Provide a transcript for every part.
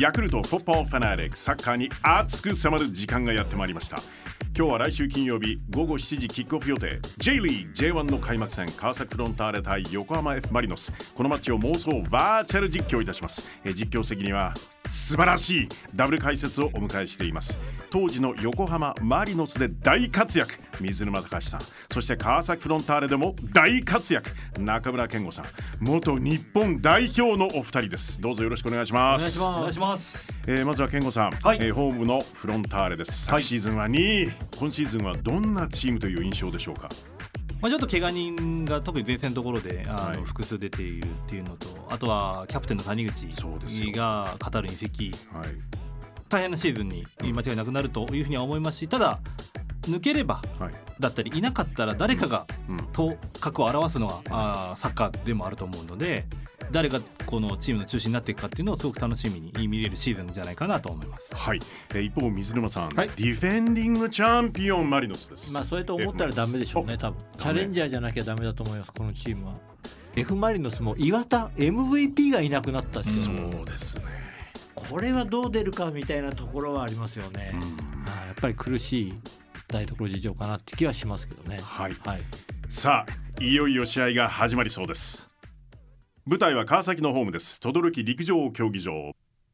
ヤクルトフォッパーファナリックサッカーに熱く迫る時間がやってまいりました。今日は来週金曜日午後7時キックオフ予定。J リー J1 の開幕戦川崎フロンターレ対横浜 F・ マリノス。このマッチを妄想バーチャル実況いたします。え実況席には素晴らしいダブル解説をお迎えしています。当時の横浜マリノスで大活躍。水沼隆さん。そして川崎フロンターレでも大活躍。中村健吾さん。元日本代表のお二人です。どうぞよろしくお願いします。お願いします。えーまずは健吾さん、はい。えーホームのフロンターレです。昨シーズンは2位、今シーズンはどんなチームという印象でしょうか？まあ、ちょっと怪我人が特に前線のところであの、はい。複数出ているっていうのとあとはキャプテンの谷口そうですよ。がカタールに移籍。はい。大変なシーズンに間違いなくなるというふうには思いますしただ抜ければはい。だったりいなかったら誰かがうん。頭角を表すのはあーサッカーでもあると思うので誰がこのチームの中心になっていくかっていうのをすごく楽しみに見れるシーズンじゃないかなと思います。はい、えー一方水沼さん、はい。ディフェンディングチャンピオンマリノスです、まあそれと思ったらダメでしょうね多分。チャレンジャーじゃなきゃダメだと思いますこのチームは F・ マリノスも岩田 MVP がいなくなったしそうですね、これはどう出るかみたいなところはありますよね、うん。はい。やっぱり苦しい台所事情かなって気はしますけどね。はい。はい。さあいよいよ試合が始まりそうです。舞台は川崎のホームです。轟陸上競技場。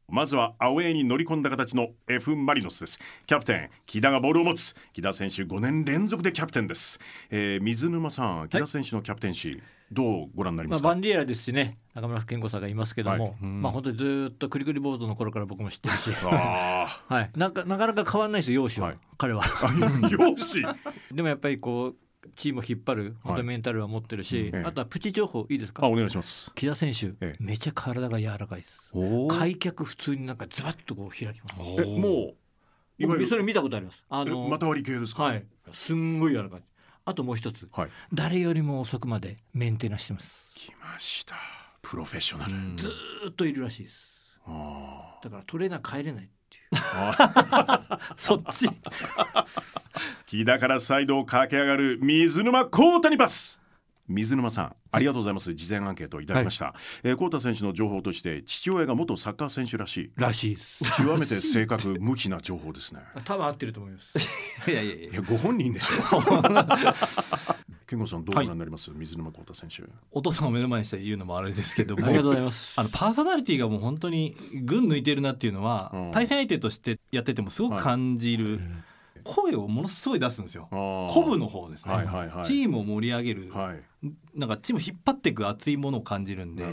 まずはアウェーに乗り込んだ形の F・ マリノスです。キャプテン木田がボールを持つ。木田選手5年連続でキャプテンです、えー水沼さん木田選手のキャプテンシー、どうご覧になりまあ、ますか、バンディエラですしね中村健吾さんがいますけども、はい。うん。まあ本当にずーっとクリクリボードの頃から僕も知ってるし。あはい、なんかなかなか変わらないですよ容姿は、はい。彼は。あよし でもやっぱりこうチームを引っ張る本当にメンタルは持ってるし、ええ。あとはプチ情報いいですか？あお願いします。木田選手、ええ。めちゃ体が柔らかいです。お開脚普通になんかズバッとこう開きます。えもういわゆる僕それ見たことあります。あえのまた割り系ですか？はい。すんごい柔らかいあともう一つ。はい。誰よりも遅くまでメンテナンスしてます。来ました。プロフェッショナル、ずーっといるらしいです。あだからトレーナー帰れないっていう。そっち。木田からサイドを駆け上がる水沼宏太にパス水沼さんありがとうございます。事前アンケートをいただきました、えー宏太選手の情報として父親が元サッカー選手らしい。らしいです。極めて正確無比な情報ですね。多分合ってると思います。いやいやいやいや。ご本人でしょ。健吾さんどうご覧になります、水沼宏太選手。お父さんを目の前にして言うのもあれですけども。ありがとうございます。あのパーソナリティがもう本当に群抜いてるなっていうのは、うん。対戦相手としてやっててもすごく感じる、声をものすごい出すんですよ。鼓舞の方ですね、はいはいはい。チームを盛り上げる、はい。なんかチームを引っ張っていく熱いものを感じるんで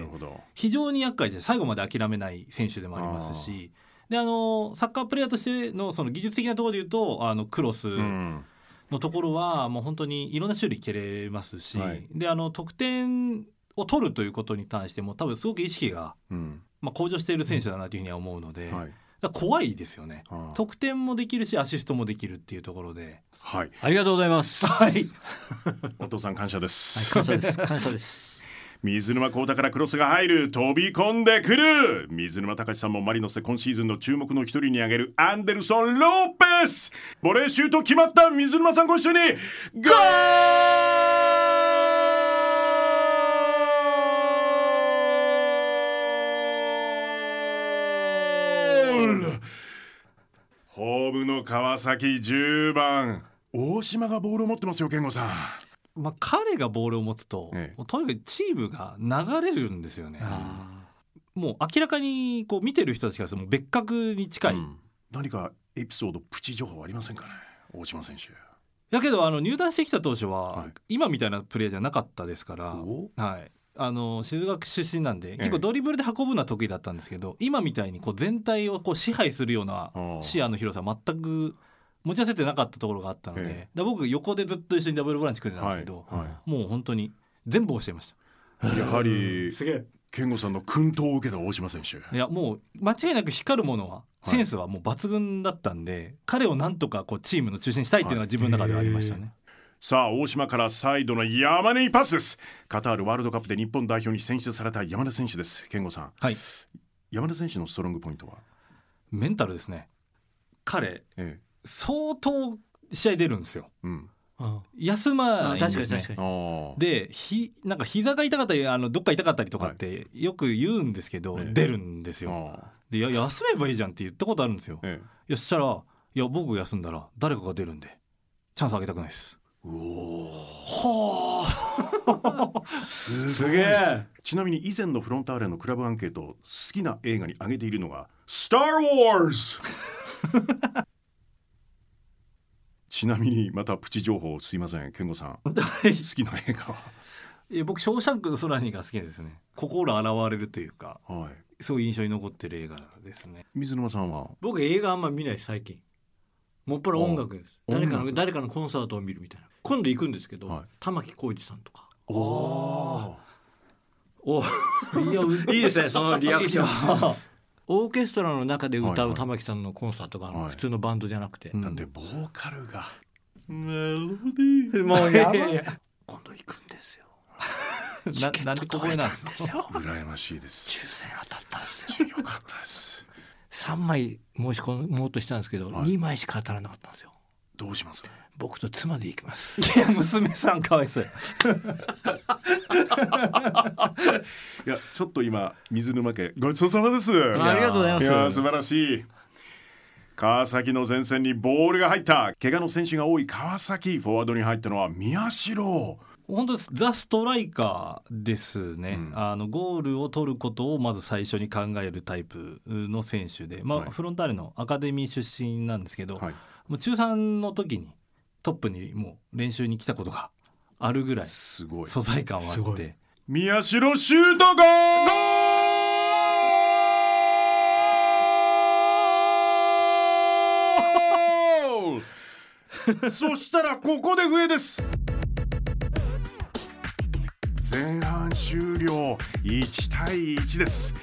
非常に厄介で最後まで諦めない選手でもありますし。であのサッカープレーヤーとしてのその技術的なところで言うとあのクロスうん。のところはもう本当にいろんな種類蹴れますし、はい。であの得点を取るということに関しても多分すごく意識が、うん。まあ、向上している選手だなというふうには思うので、はい。だから怖いですよね。得点もできるしアシストもできるっていうところで、はい。ありがとうございます。はい、お父さん感謝です、感謝です。感謝です。水沼宏太からクロスが入る飛び込んでくる。水沼隆さんもマリノスで今シーズンの注目の一人に挙げるアンデルソン・ローペス。ボレーシュート決まった。水沼さんご一緒にゴーホームの川崎10番。大島がボールを持ってますよ健吾さん。まあ、彼がボールを持つと、ええ。もうとにかくチームが流れるんですよね。あもう明らかにこう見てる人たちからもう別格に近い。うん。何かエピソードプチ情報ありませんかね大島選手。だけどあの入団してきた当初は、はい。今みたいなプレーじゃなかったですから、お。はい、あの静学出身なんでえ結構ドリブルで運ぶのは得意だったんですけど、今みたいにこう全体をこう支配するような視野の広さは全く持ち合わせてなかったところがあったので、ええ。だ僕横でずっと一緒にダブルボランチ組んでたんですけど、はいはもう本当に全部教えました。いやはりすげえ。健吾さんの薫陶を受けた大島選手。いやもう間違いなく光るものははい。センスはもう抜群だったんで、彼をなんとかこうチームの中心にしたいっていうのが自分の中ではありましたね。さあ大島からサイドの山根にパスです。カタールワールドカップで日本代表に選出された山根選手です。健吾さん。はい、山根選手のストロングポイントは？メンタルですね。彼ええ。相当試合出るんですよ。うん。あ休まないんですね。確かに確かに。ああ。でひなんか膝が痛かったりあのどっか痛かったりとかってよく言うんですけど、ええ。出るんですよ。あででいや休めばいいじゃんって言ったことあるんですよ。えいやそしたらいや僕休んだら誰かが出るんでチャンスあげたくないです。え、うおはあすげえ。ちなみに以前のフロンターレのクラブアンケート好きな映画に挙げているのが「スター・ウォーズ」ちなみにまたプチ情報すいません健吾さん。好きな映画いや僕ショーシャンクの空にが好きですね。心洗われるというかは、はい、すごい印象に残ってる映画ですね。水沼さんは？僕映画あんま見ない最近。もっぱら音楽です。お誰かの誰かのコンサートを見るみたいな今度行くんですけど、はい。玉置浩二さんとか。おおおいやいいですねそのリアクション。オーケストラの中で歌う玉置さんのコンサートが普通のバンドじゃなくて、うん。だってボーカルが。メロディー。もうやばい今度行くんですよ。ななんでここになんですかですよ。羨ましいです。抽選当たったんですよ。よかったです。3枚申し込もうとしたんですけど、はい。2枚しか当たらなかったんですよどうします？僕と妻で行きます。いや娘さんかわいそう いやちょっと今水沼家ごちそうさまです。ありがとうございます。いや素晴らしい。川崎の前線にボールが入った。怪我の選手が多い川崎フォワードに入ったのは宮代。本当です。ザ・ストライカーですね、うん。あのゴールを取ることをまず最初に考えるタイプの選手で、まあはい。フロンターレのアカデミー出身なんですけど、はいもう中3の時にトップにもう練習に来たことがあるぐらいすごい。素材感はあって。宮代シュートゴール！そしたらここで笛です。前半終了。1対1です、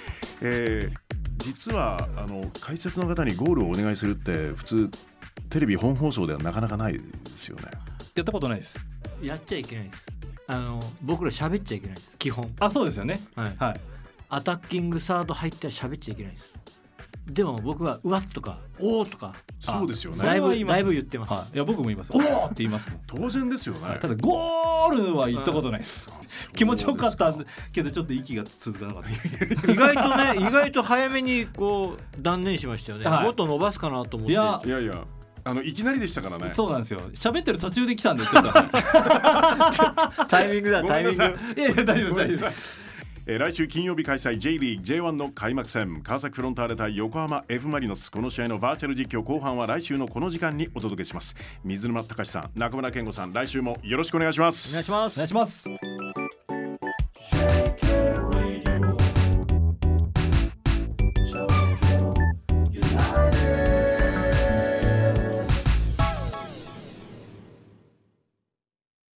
えー実はあの解説の方にゴールをお願いするって普通テレビ本放送ではなかなかないですよね。やったことないです。やっちゃいけないです。あの僕ら喋っちゃいけないです。基本。あそうですよね。はい。はい。アタッキングサード入っては喋っちゃいけないです。でも僕は「うわっ」とか「おー」とかそうですよね。だいぶだいぶ言ってます、はい、いや僕も言いますおーって言いますもん。当然ですよね。ただゴールは言ったことないです。気持ちよかったけどちょっと息が続かなかったです。意外とね 意外と早めにこう断念しましたよね、はい。もっと伸ばすかなと思って。いやいやいやあのいきなりでしたからね。そうなんですよ。喋ってる途中で来たんでちょっと。タイミングだごタイミング。いやいや大丈夫です大えー来週金曜日開催 J リーグ J1 の開幕戦。川崎フロンターレ対横浜 F・ マリノス。この試合のバーチャル実況後半は来週のこの時間にお届けします。水沼隆さん中村健吾さん来週もよろしくお願いします。お願いします。お願いします